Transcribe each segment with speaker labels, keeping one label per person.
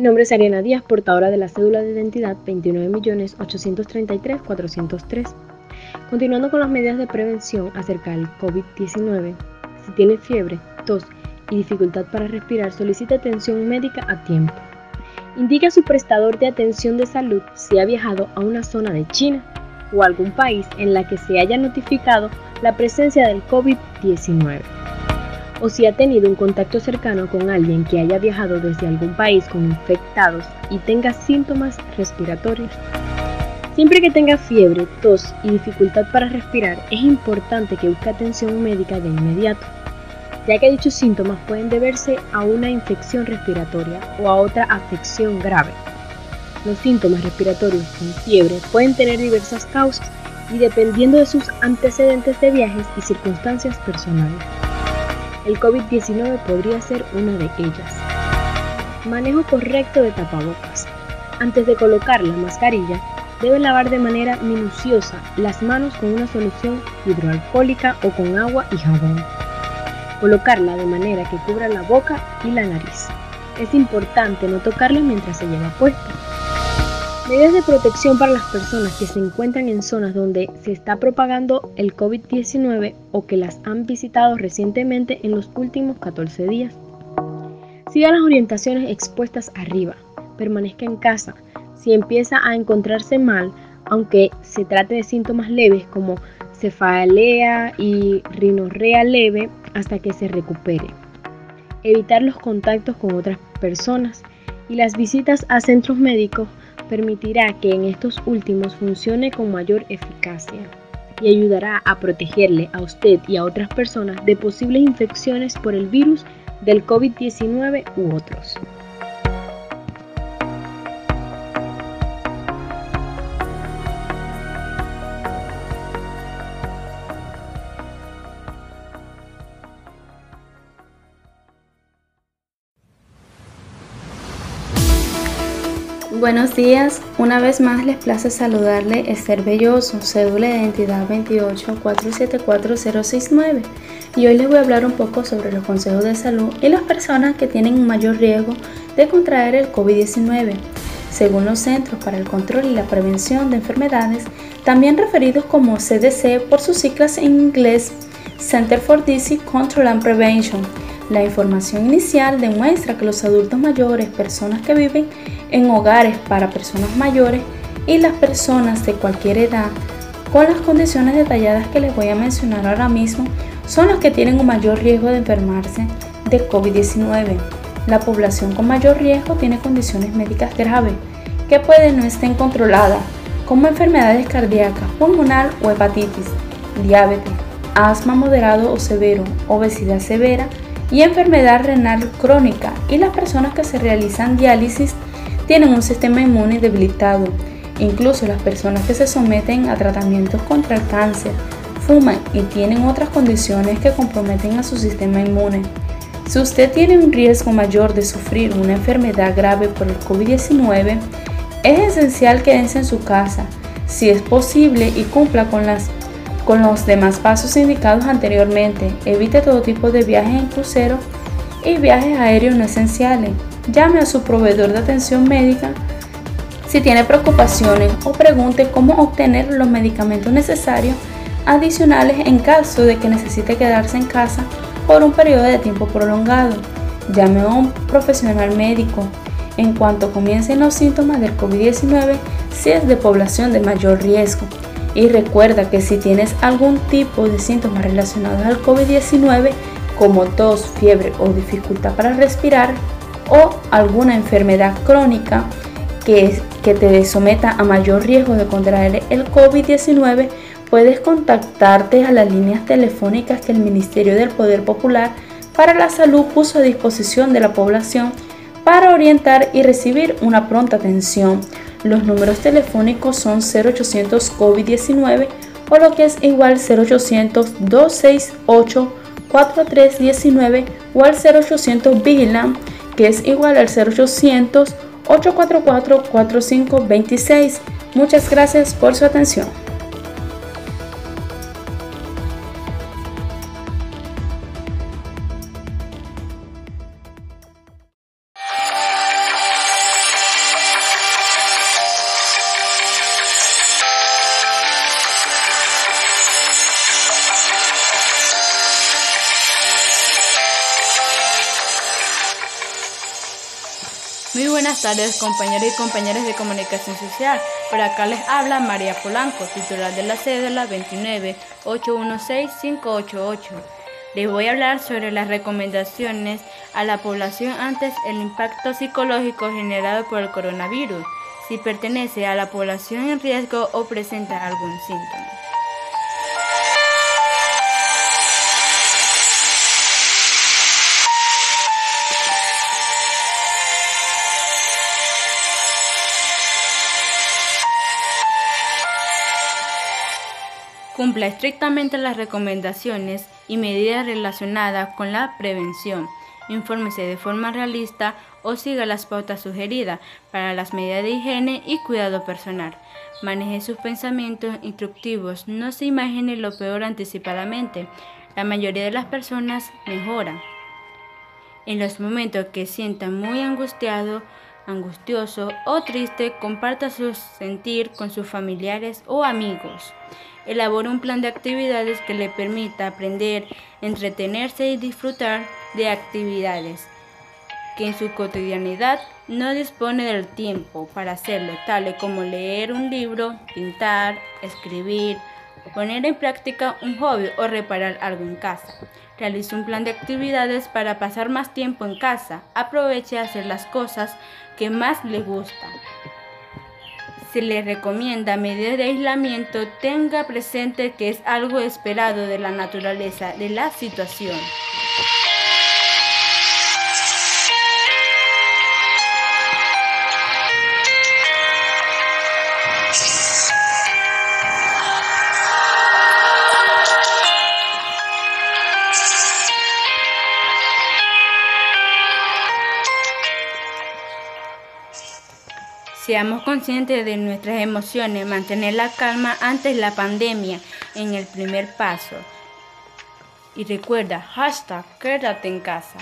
Speaker 1: Mi nombre es Ariana Díaz, portadora de la cédula de identidad 29.833.403. Continuando con las medidas de prevención acerca del COVID-19, si tiene fiebre, tos y dificultad para respirar, solicite atención médica a tiempo. Indique a su prestador de atención de salud si ha viajado a una zona de China o algún país en la que se haya notificado la presencia del COVID-19 o si ha tenido un contacto cercano con alguien que haya viajado desde algún país con infectados y tenga síntomas respiratorios. Siempre que tenga fiebre, tos y dificultad para respirar, es importante que busque atención médica de inmediato, ya que dichos síntomas pueden deberse a una infección respiratoria o a otra afección grave. Los síntomas respiratorios con fiebre pueden tener diversas causas y dependiendo de sus antecedentes de viajes y circunstancias personales. El COVID-19 podría ser una de ellas. Manejo correcto de tapabocas. Antes de colocar la mascarilla, debe lavar de manera minuciosa las manos con una solución hidroalcohólica o con agua y jabón. Colocarla de manera que cubra la boca y la nariz. Es importante no tocarla mientras se lleva puesta. Medidas de protección para las personas que se encuentran en zonas donde se está propagando el COVID-19 o que las han visitado recientemente en los últimos 14 días. Siga las orientaciones expuestas arriba. Permanezca en casa. Si empieza a encontrarse mal, aunque se trate de síntomas leves como cefalea y rinorrea leve, hasta que se recupere. Evitar los contactos con otras personas y las visitas a centros médicos permitirá que en estos últimos funcione con mayor eficacia y ayudará a protegerle a usted y a otras personas de posibles infecciones por el virus del COVID-19 u otros.
Speaker 2: Buenos días, una vez más les place saludarle Esther Belloso, cédula de identidad 28474-069 y hoy les voy a hablar un poco sobre los consejos de salud y las personas que tienen un mayor riesgo de contraer el COVID-19, según los Centros para el Control y la Prevención de Enfermedades, también referidos como CDC por sus siglas en inglés, Center for Disease Control and Prevention. La información inicial demuestra que los adultos mayores, personas que viven en hogares para personas mayores y las personas de cualquier edad con las condiciones detalladas que les voy a mencionar ahora mismo son los que tienen un mayor riesgo de enfermarse de COVID-19. La población con mayor riesgo tiene condiciones médicas graves que pueden no estén controladas, como enfermedades cardíacas, pulmonar o hepatitis, diabetes, asma moderado o severo, obesidad severa y enfermedad renal crónica y las personas que se realizan diálisis tienen un sistema inmune debilitado. Incluso las personas que se someten a tratamientos contra el cáncer, fuman y tienen otras condiciones que comprometen a su sistema inmune. Si usted tiene un riesgo mayor de sufrir una enfermedad grave por el COVID-19, es esencial quedarse en su casa, si es posible, y cumpla con, las, con los demás pasos indicados anteriormente. Evite todo tipo de viajes en crucero y viajes aéreos no esenciales llame a su proveedor de atención médica si tiene preocupaciones o pregunte cómo obtener los medicamentos necesarios adicionales en caso de que necesite quedarse en casa por un periodo de tiempo prolongado. Llame a un profesional médico en cuanto comiencen los síntomas del COVID-19 si es de población de mayor riesgo. Y recuerda que si tienes algún tipo de síntomas relacionados al COVID-19 como tos, fiebre o dificultad para respirar, o alguna enfermedad crónica que, que te someta a mayor riesgo de contraer el COVID-19, puedes contactarte a las líneas telefónicas que el Ministerio del Poder Popular para la Salud puso a disposición de la población para orientar y recibir una pronta atención. Los números telefónicos son 0800 COVID-19 o lo que es igual 0800 268 4319 o al 0800 Vigilant que es igual al 0800 844 4526. Muchas gracias por su atención.
Speaker 3: Compañeros y compañeras de comunicación social. Por acá les habla María Polanco, titular de la cédula 29816-588. Les voy a hablar sobre las recomendaciones a la población antes el impacto psicológico generado por el coronavirus, si pertenece a la población en riesgo o presenta algún síntoma. Cumpla estrictamente las recomendaciones y medidas relacionadas con la prevención. Infórmese de forma realista o siga las pautas sugeridas para las medidas de higiene y cuidado personal. Maneje sus pensamientos instructivos, no se imagine lo peor anticipadamente. La mayoría de las personas mejoran. En los momentos que sienta muy angustiado, angustioso o triste, comparta su sentir con sus familiares o amigos. Elabora un plan de actividades que le permita aprender, entretenerse y disfrutar de actividades que en su cotidianidad no dispone del tiempo para hacerlo, tales como leer un libro, pintar, escribir, poner en práctica un hobby o reparar algo en casa. Realice un plan de actividades para pasar más tiempo en casa. Aproveche a hacer las cosas que más le gustan se le recomienda medidas de aislamiento, tenga presente que es algo esperado de la naturaleza de la situación. Seamos conscientes de nuestras emociones, mantener la calma ante la pandemia en el primer paso. Y recuerda, hashtag quédate en casa.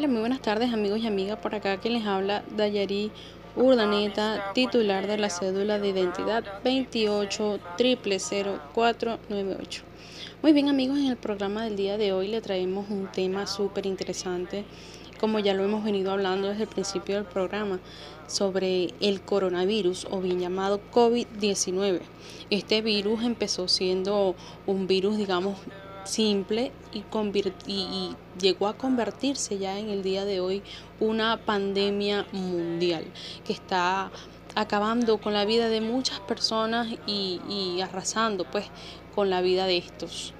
Speaker 4: Hola, muy buenas tardes amigos y amigas. Por acá que les habla Dayari Urdaneta, titular de la cédula de identidad 2800498. Muy bien amigos, en el programa del día de hoy le traemos un tema súper interesante, como ya lo hemos venido hablando desde el principio del programa, sobre el coronavirus o bien llamado COVID-19. Este virus empezó siendo un virus, digamos, simple y, y, llegó a convertirse ya en el día de hoy una pandemia mundial que está acabando con la vida de muchas personas y, y arrasando pues con la vida de estos.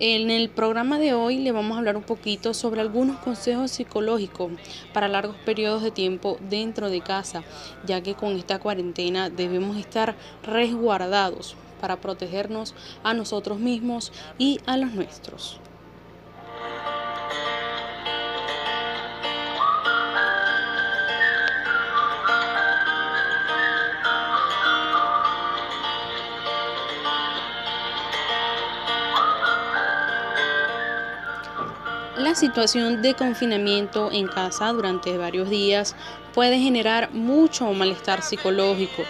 Speaker 4: En el programa de hoy le vamos a hablar un poquito sobre algunos consejos psicológicos para largos periodos de tiempo dentro de casa, ya que con esta cuarentena debemos estar resguardados para protegernos a nosotros mismos y a los nuestros. La situación de confinamiento en casa durante varios días puede generar mucho malestar psicológico.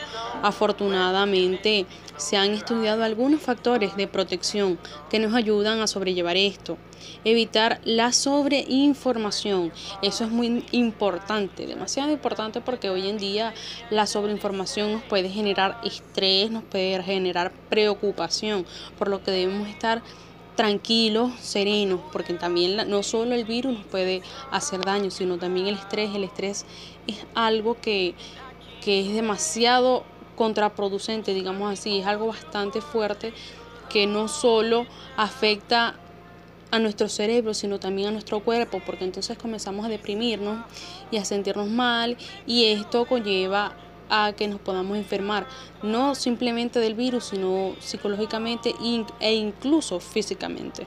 Speaker 4: Afortunadamente, se han estudiado algunos factores de protección que nos ayudan a sobrellevar esto. Evitar la sobreinformación, eso es muy importante, demasiado importante porque hoy en día la sobreinformación nos puede generar estrés, nos puede generar preocupación, por lo que debemos estar tranquilos, serenos, porque también no solo el virus nos puede hacer daño, sino también el estrés. El estrés es algo que, que es demasiado contraproducente, digamos así, es algo bastante fuerte que no solo afecta a nuestro cerebro, sino también a nuestro cuerpo, porque entonces comenzamos a deprimirnos y a sentirnos mal y esto conlleva a que nos podamos enfermar, no simplemente del virus, sino psicológicamente e incluso físicamente.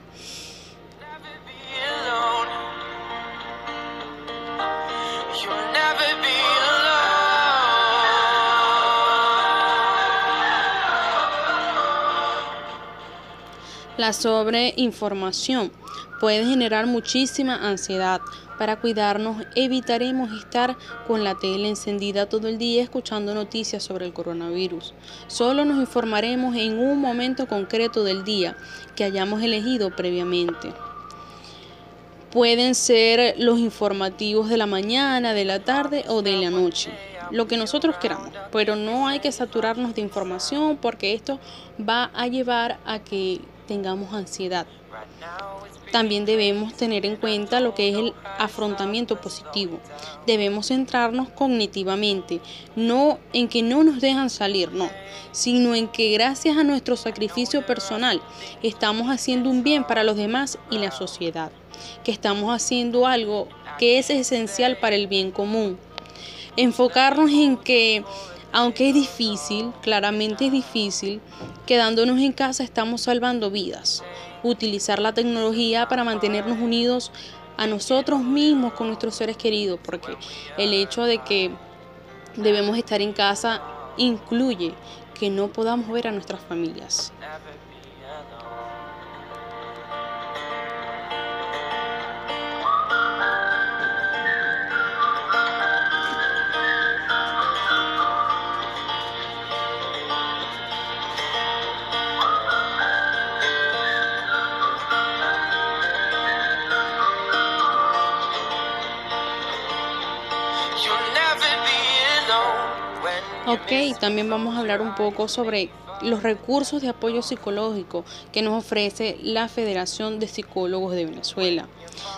Speaker 4: La sobreinformación puede generar muchísima ansiedad. Para cuidarnos evitaremos estar con la tele encendida todo el día escuchando noticias sobre el coronavirus. Solo nos informaremos en un momento concreto del día que hayamos elegido previamente. Pueden ser los informativos de la mañana, de la tarde o de la noche lo que nosotros queramos, pero no hay que saturarnos de información porque esto va a llevar a que tengamos ansiedad. También debemos tener en cuenta lo que es el afrontamiento positivo. Debemos centrarnos cognitivamente, no en que no nos dejan salir, no, sino en que gracias a nuestro sacrificio personal estamos haciendo un bien para los demás y la sociedad, que estamos haciendo algo que es esencial para el bien común enfocarnos en que, aunque es difícil, claramente es difícil, quedándonos en casa estamos salvando vidas. Utilizar la tecnología para mantenernos unidos a nosotros mismos con nuestros seres queridos, porque el hecho de que debemos estar en casa incluye que no podamos ver a nuestras familias. Ok, también vamos a hablar un poco sobre los recursos de apoyo psicológico que nos ofrece la Federación de Psicólogos de Venezuela.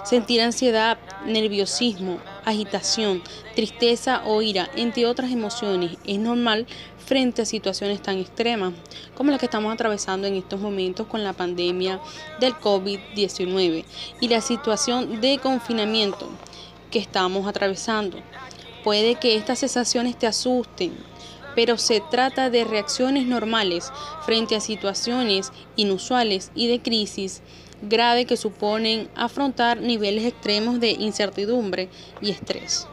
Speaker 4: Sentir ansiedad, nerviosismo, agitación, tristeza o ira, entre otras emociones, es normal frente a situaciones tan extremas como las que estamos atravesando en estos momentos con la pandemia del COVID-19 y la situación de confinamiento que estamos atravesando. Puede que estas sensaciones te asusten, pero se trata de reacciones normales frente a situaciones inusuales y de crisis grave que suponen afrontar niveles extremos de incertidumbre y estrés.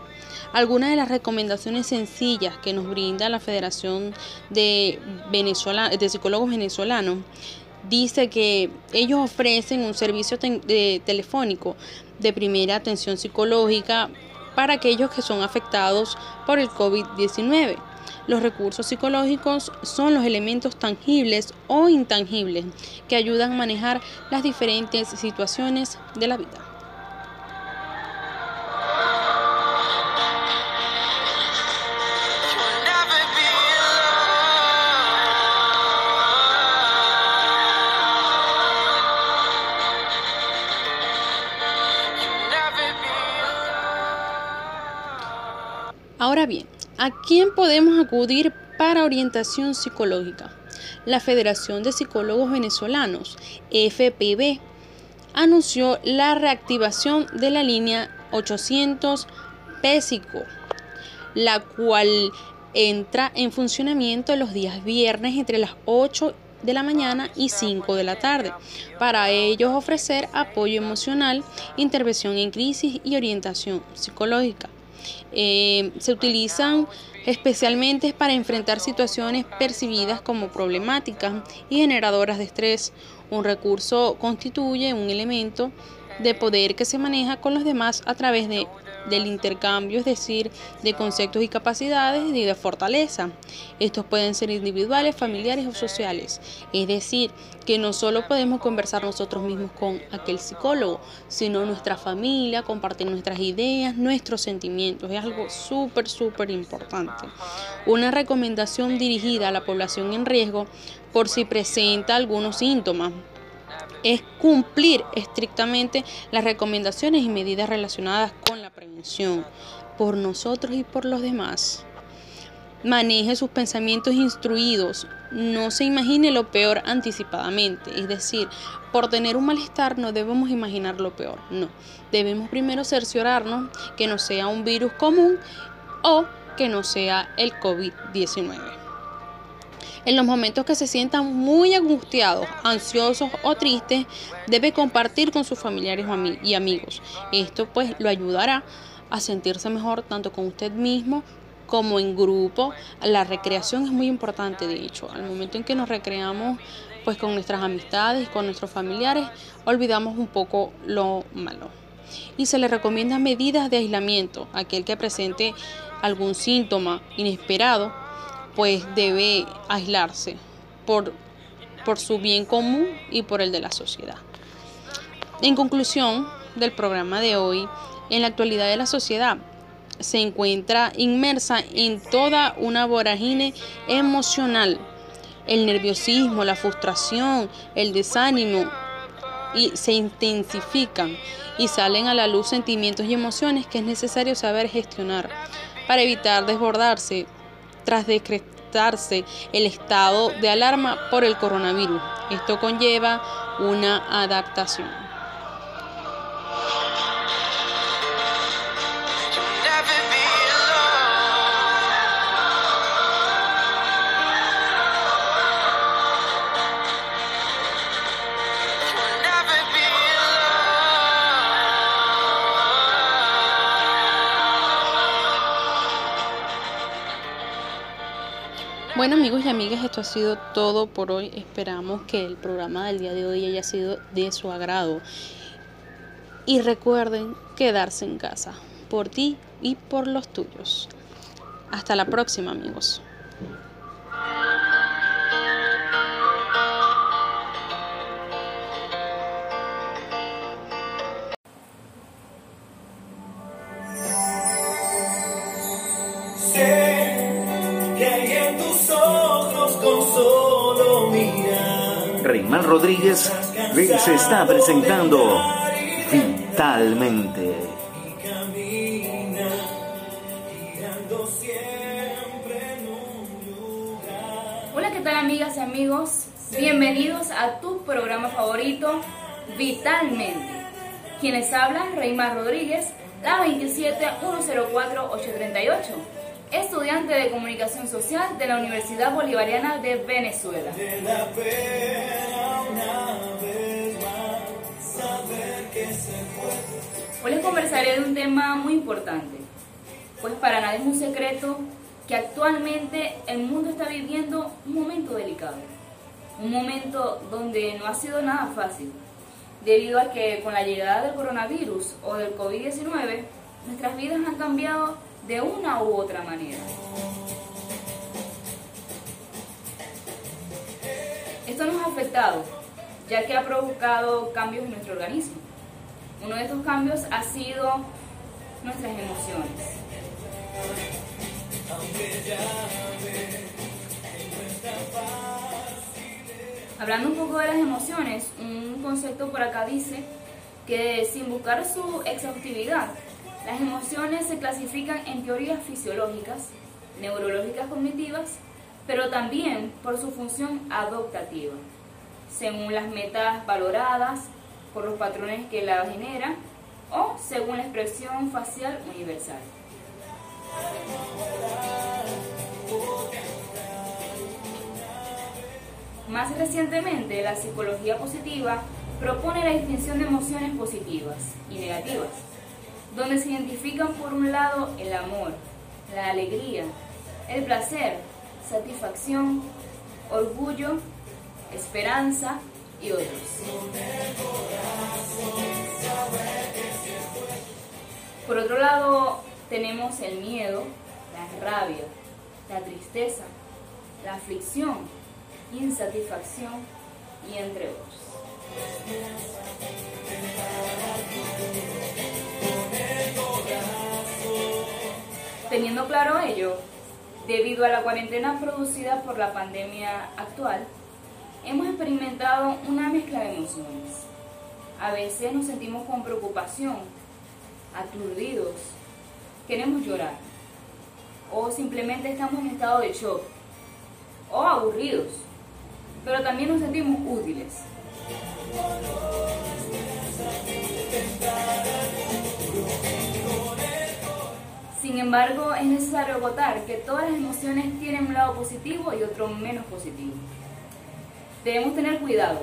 Speaker 4: Algunas de las recomendaciones sencillas que nos brinda la Federación de, de Psicólogos Venezolanos dice que ellos ofrecen un servicio telefónico de primera atención psicológica para aquellos que son afectados por el COVID-19. Los recursos psicológicos son los elementos tangibles o intangibles que ayudan a manejar las diferentes situaciones de la vida. Ahora bien, ¿a quién podemos acudir para orientación psicológica? La Federación de Psicólogos Venezolanos, FPV, anunció la reactivación de la línea 800 PESICO, la cual entra en funcionamiento los días viernes entre las 8 de la mañana y 5 de la tarde. Para ellos ofrecer apoyo emocional, intervención en crisis y orientación psicológica. Eh, se utilizan especialmente para enfrentar situaciones percibidas como problemáticas y generadoras de estrés. Un recurso constituye un elemento de poder que se maneja con los demás a través de del intercambio, es decir, de conceptos y capacidades y de fortaleza. Estos pueden ser individuales, familiares o sociales. Es decir, que no solo podemos conversar nosotros mismos con aquel psicólogo, sino nuestra familia, compartir nuestras ideas, nuestros sentimientos. Es algo súper, súper importante. Una recomendación dirigida a la población en riesgo por si presenta algunos síntomas es cumplir estrictamente las recomendaciones y medidas relacionadas con la prevención por nosotros y por los demás. Maneje sus pensamientos instruidos, no se imagine lo peor anticipadamente, es decir, por tener un malestar no debemos imaginar lo peor, no, debemos primero cerciorarnos que no sea un virus común o que no sea el COVID-19 en los momentos que se sientan muy angustiados, ansiosos o tristes, debe compartir con sus familiares y amigos. Esto pues lo ayudará a sentirse mejor tanto con usted mismo como en grupo. La recreación es muy importante, de hecho, al momento en que nos recreamos pues con nuestras amistades, con nuestros familiares, olvidamos un poco lo malo. Y se le recomienda medidas de aislamiento. Aquel que presente algún síntoma inesperado, pues debe aislarse por, por su bien común y por el de la sociedad. En conclusión del programa de hoy, en la actualidad de la sociedad se encuentra inmersa en toda una vorágine emocional. El nerviosismo, la frustración, el desánimo y se intensifican y salen a la luz sentimientos y emociones que es necesario saber gestionar para evitar desbordarse tras decretarse el estado de alarma por el coronavirus. Esto conlleva una adaptación. Bueno amigos y amigas, esto ha sido todo por hoy. Esperamos que el programa del día de hoy haya sido de su agrado. Y recuerden quedarse en casa, por ti y por los tuyos. Hasta la próxima amigos.
Speaker 5: Reymar Rodríguez se está presentando Vitalmente.
Speaker 6: Hola, ¿qué tal amigas y amigos? Bienvenidos a tu programa favorito, Vitalmente. Quienes hablan, Reymar Rodríguez, la 27104-838 estudiante de Comunicación Social de la Universidad Bolivariana de Venezuela. Conversaré de un tema muy importante, pues para nadie es un secreto que actualmente el mundo está viviendo un momento delicado, un momento donde no ha sido nada fácil, debido a que con la llegada del coronavirus o del COVID-19, nuestras vidas han cambiado de una u otra manera. Esto nos ha afectado, ya que ha provocado cambios en nuestro organismo. Uno de estos cambios ha sido nuestras emociones. Hablando un poco de las emociones, un concepto por acá dice que sin buscar su exhaustividad, las emociones se clasifican en teorías fisiológicas, neurológicas cognitivas, pero también por su función adoptativa, según las metas valoradas, por los patrones que la generan o según la expresión facial universal. Más recientemente, la psicología positiva propone la distinción de emociones positivas y negativas donde se identifican por un lado el amor, la alegría, el placer, satisfacción, orgullo, esperanza y otros. Por otro lado, tenemos el miedo, la rabia, la tristeza, la aflicción, insatisfacción y entre otros. Teniendo claro ello, debido a la cuarentena producida por la pandemia actual, hemos experimentado una mezcla de emociones. A veces nos sentimos con preocupación, aturdidos, queremos llorar, o simplemente estamos en estado de shock, o aburridos, pero también nos sentimos útiles. Sin embargo, es necesario agotar que todas las emociones tienen un lado positivo y otro menos positivo. Debemos tener cuidado,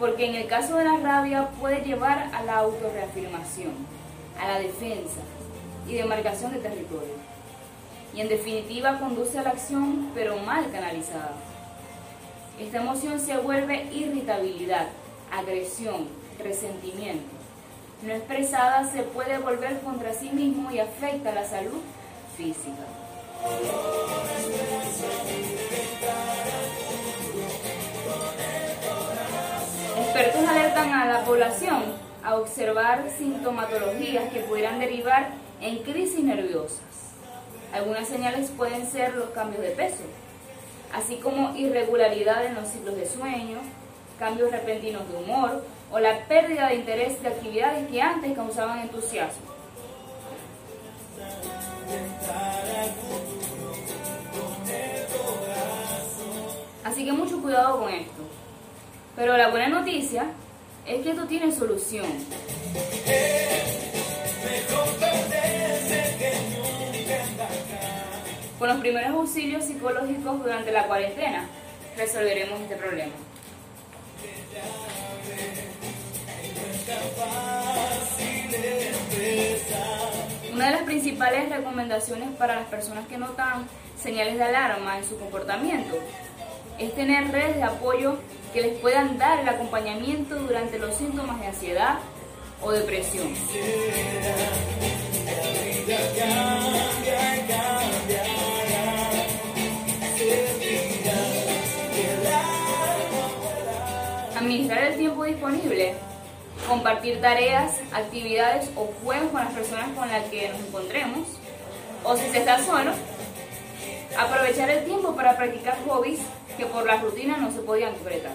Speaker 6: porque en el caso de la rabia puede llevar a la autorreafirmación, a la defensa y demarcación de territorio. Y en definitiva conduce a la acción, pero mal canalizada. Esta emoción se vuelve irritabilidad, agresión, resentimiento. No expresada se puede volver contra sí mismo y afecta la salud física. A la población a observar sintomatologías que pudieran derivar en crisis nerviosas. Algunas señales pueden ser los cambios de peso, así como irregularidad en los ciclos de sueño, cambios repentinos de humor o la pérdida de interés de actividades que antes causaban entusiasmo. Así que mucho cuidado con esto. Pero la buena noticia es que esto tiene solución. Con los primeros auxilios psicológicos durante la cuarentena resolveremos este problema. Una de las principales recomendaciones para las personas que notan señales de alarma en su comportamiento es tener redes de apoyo que les puedan dar el acompañamiento durante los síntomas de ansiedad o depresión. Administrar el tiempo disponible, compartir tareas, actividades o juegos con las personas con las que nos encontremos, o si se está solo, aprovechar el tiempo para practicar hobbies que por la rutina no se podían concretar.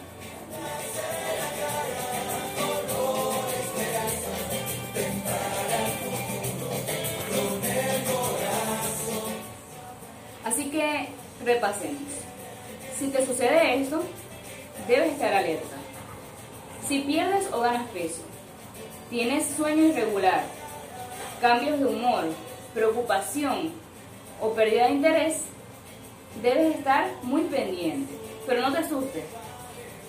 Speaker 6: Así que repasemos. Si te sucede esto, debes estar alerta. Si pierdes o ganas peso, tienes sueño irregular, cambios de humor, preocupación o pérdida de interés, debes estar muy pendiente. Pero no te asustes.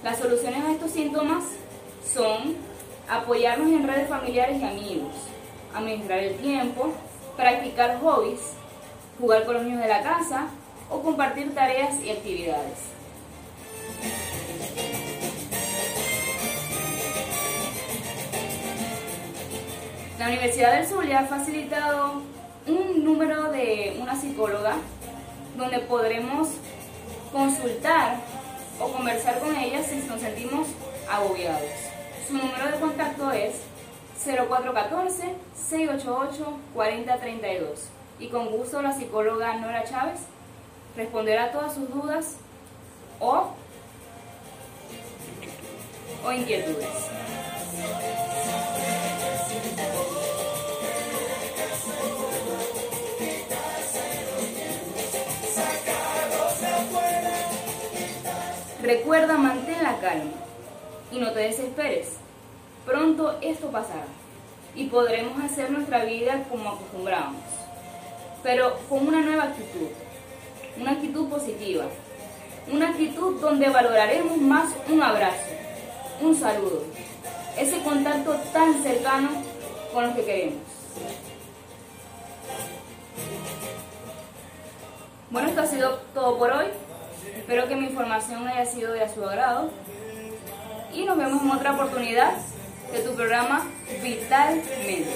Speaker 6: Las soluciones a estos síntomas son apoyarnos en redes familiares y amigos, administrar el tiempo, practicar hobbies, jugar con los niños de la casa o compartir tareas y actividades. La Universidad del Zulia ha facilitado un número de una psicóloga donde podremos consultar o conversar con ella si nos sentimos agobiados. Su número de contacto es 0414-688-4032 y con gusto la psicóloga Nora Chávez responderá a todas sus dudas o, o inquietudes. Recuerda, mantén la calma y no te desesperes. Pronto esto pasará y podremos hacer nuestra vida como acostumbramos, pero con una nueva actitud, una actitud positiva, una actitud donde valoraremos más un abrazo, un saludo, ese contacto tan cercano con los que queremos. Bueno, esto ha sido todo por hoy. Espero que mi información haya sido de su agrado y nos vemos en otra oportunidad de tu programa Vitalmente.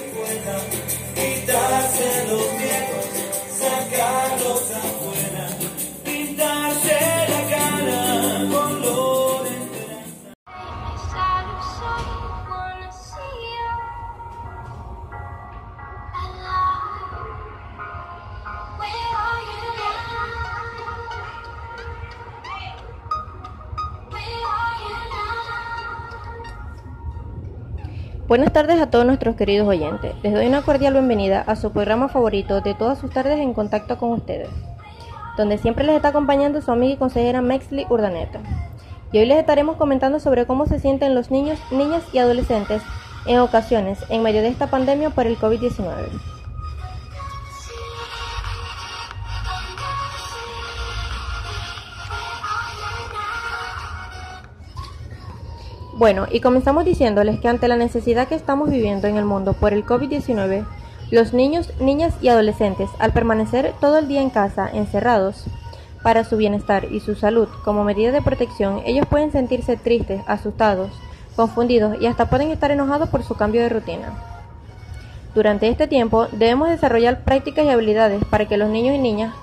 Speaker 1: Buenas tardes a todos nuestros queridos oyentes. Les doy una cordial bienvenida a su programa favorito de todas sus tardes en contacto con ustedes, donde siempre les está acompañando su amiga y consejera Mexley Urdaneta. Y hoy les estaremos comentando sobre cómo se sienten los niños, niñas y adolescentes en ocasiones en medio de esta pandemia por el COVID-19. Bueno, y comenzamos diciéndoles que ante la necesidad que estamos viviendo en el mundo por el COVID-19, los niños, niñas y adolescentes, al permanecer todo el día en casa, encerrados,
Speaker 7: para su bienestar y su salud como medida de protección, ellos pueden sentirse tristes, asustados, confundidos y hasta pueden estar enojados por su cambio de rutina. Durante este tiempo debemos desarrollar prácticas y habilidades para que los niños y niñas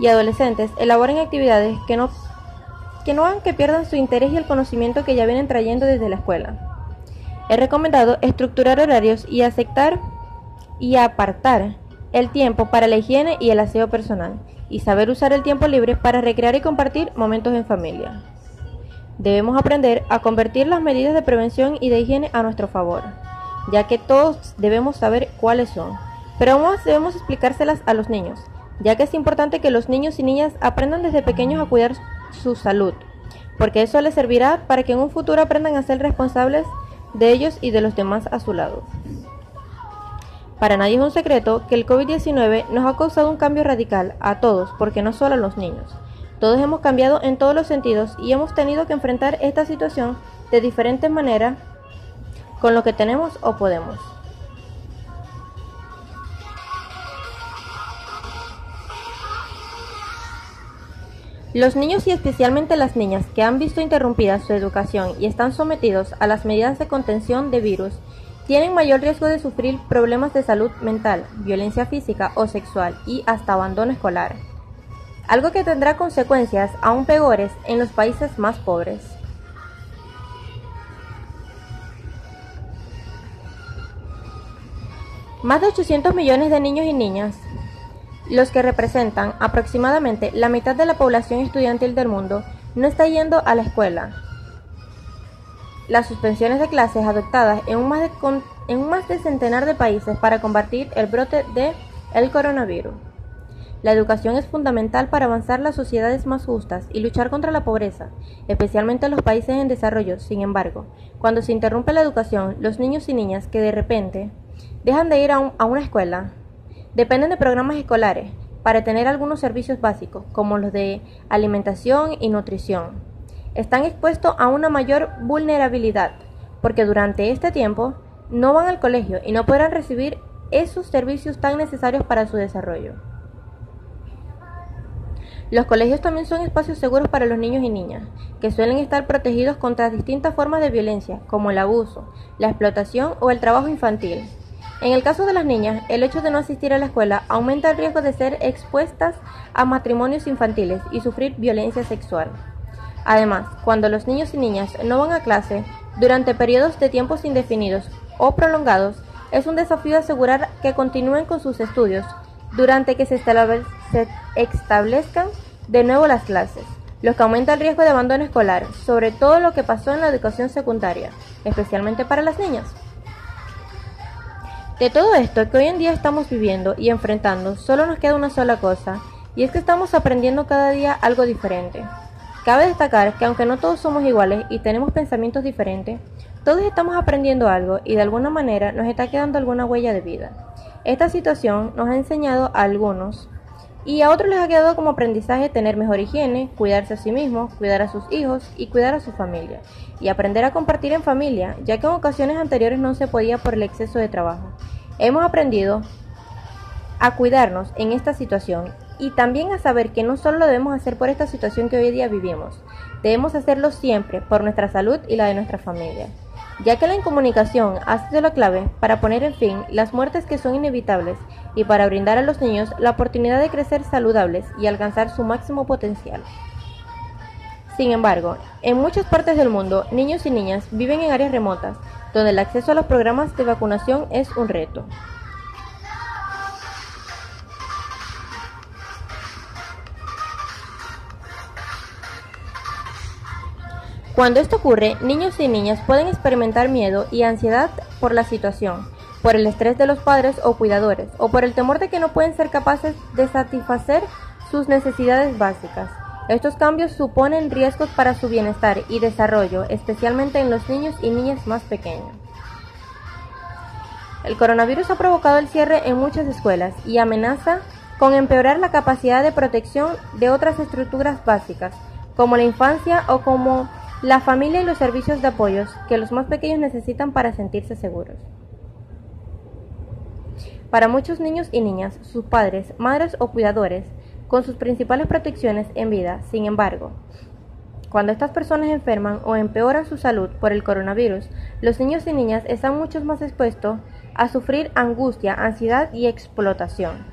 Speaker 7: y adolescentes elaboren actividades que no, que no hagan que pierdan su interés y el conocimiento que ya vienen trayendo desde la escuela. Es recomendado estructurar horarios y aceptar y apartar el tiempo para la higiene y el aseo personal, y saber usar el tiempo libre para recrear y compartir momentos en familia. Debemos aprender a convertir las medidas de prevención y de higiene a nuestro favor ya que todos debemos saber cuáles son, pero aún debemos explicárselas a los niños, ya que es importante que los niños y niñas aprendan desde pequeños a cuidar su salud, porque eso les servirá para que en un futuro aprendan a ser responsables de ellos y de los demás a su lado. Para nadie es un secreto que el COVID-19 nos ha causado un cambio radical a todos, porque no solo a los niños. Todos hemos cambiado en todos los sentidos y hemos tenido que enfrentar esta situación de diferentes maneras con lo que tenemos o podemos. Los niños y especialmente las niñas que han visto interrumpida su educación y están sometidos a las medidas de contención de virus tienen mayor riesgo de sufrir problemas de salud mental, violencia física o sexual y hasta abandono escolar, algo que tendrá consecuencias aún peores en los países más pobres. Más de 800 millones de niños y niñas, los que representan aproximadamente la mitad de la población estudiantil del mundo, no está yendo a la escuela. Las suspensiones de clases adoptadas en un más de, en más de centenar de países para combatir el brote de el coronavirus. La educación es fundamental para avanzar las sociedades más justas y luchar contra la pobreza, especialmente en los países en desarrollo. Sin embargo, cuando se interrumpe la educación, los niños y niñas que de repente dejan de ir a, una escuela, dependen de programas escolares para tener algunos servicios básicos, como los de alimentación y nutrición. Están expuestos a una mayor vulnerabilidad, porque durante este tiempo no van al colegio y no podrán recibir esos servicios tan necesarios para su desarrollo. Los colegios también son espacios seguros para los niños y niñas, que suelen estar protegidos contra distintas formas de violencia, como el abuso, la explotación o el trabajo infantil. En el caso de las niñas, el hecho de no asistir a la escuela aumenta el riesgo de ser expuestas a matrimonios infantiles y sufrir violencia sexual. Además, cuando los niños y niñas no van a clase durante periodos de tiempos indefinidos o prolongados, es un desafío asegurar que continúen con sus estudios durante que se, establezcan de nuevo las clases, lo que aumenta el riesgo de abandono escolar, sobre todo lo que pasó en la educación secundaria, especialmente para las niñas. De todo esto que hoy en día estamos viviendo y enfrentando, solo nos queda una sola cosa, y es que estamos aprendiendo cada día algo diferente. Cabe destacar que aunque no todos somos iguales y tenemos pensamientos diferentes, todos estamos aprendiendo algo y de alguna manera nos está quedando alguna huella de vida. Esta situación nos ha enseñado a algunos y a otros les ha quedado como aprendizaje tener mejor higiene, cuidarse a sí mismos, cuidar a sus hijos y cuidar a su familia, y aprender a compartir en familia, ya que en ocasiones anteriores no se podía por el exceso de trabajo. Hemos aprendido a cuidarnos en esta situación y también a saber que no solo lo debemos hacer por esta situación que hoy día vivimos, debemos hacerlo siempre por nuestra salud y la de nuestra familia, ya que la incomunicación ha sido la clave para poner en fin las muertes que son inevitables y para brindar a los niños la oportunidad de crecer saludables y alcanzar su máximo potencial. Sin embargo, en muchas partes del mundo, niños y niñas viven en áreas remotas, donde el acceso a los programas de vacunación es un reto. Cuando esto ocurre, niños y niñas pueden experimentar miedo y ansiedad por la situación, por el estrés de los padres o cuidadores, o por el temor de que no pueden ser capaces de satisfacer sus necesidades básicas. Estos cambios suponen riesgos para su bienestar y desarrollo, especialmente en los niños y niñas más pequeños. El coronavirus ha provocado el cierre en muchas escuelas y amenaza con empeorar la capacidad de protección de otras estructuras básicas, como la infancia o como la familia y los servicios de apoyo que los más pequeños necesitan para sentirse seguros. Para muchos niños y niñas, sus padres, madres o cuidadores con sus principales protecciones en vida. Sin embargo, cuando estas personas enferman o empeoran su salud por el coronavirus, los niños y niñas están mucho más expuestos a sufrir angustia, ansiedad y explotación.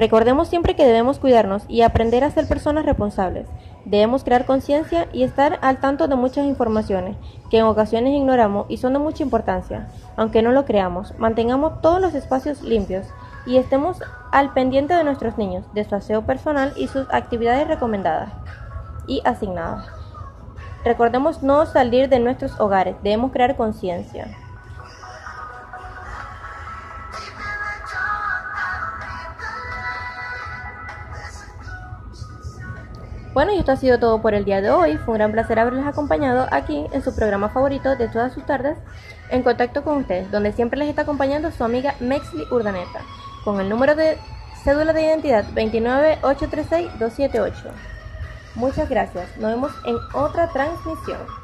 Speaker 7: Recordemos siempre que debemos cuidarnos y aprender a ser personas responsables. Debemos crear conciencia y estar al tanto de muchas informaciones que en ocasiones ignoramos y son de mucha importancia. Aunque no lo creamos, mantengamos todos los espacios limpios y estemos al pendiente de nuestros niños, de su aseo personal y sus actividades recomendadas y asignadas. Recordemos no salir de nuestros hogares, debemos crear conciencia. Bueno, y esto ha sido todo por el día de hoy. Fue un gran placer haberles acompañado aquí en su programa favorito de todas sus tardes, en contacto con ustedes, donde siempre les está acompañando su amiga Mexley Urdaneta, con el número de cédula de identidad 29836-278. Muchas gracias. Nos vemos en otra transmisión.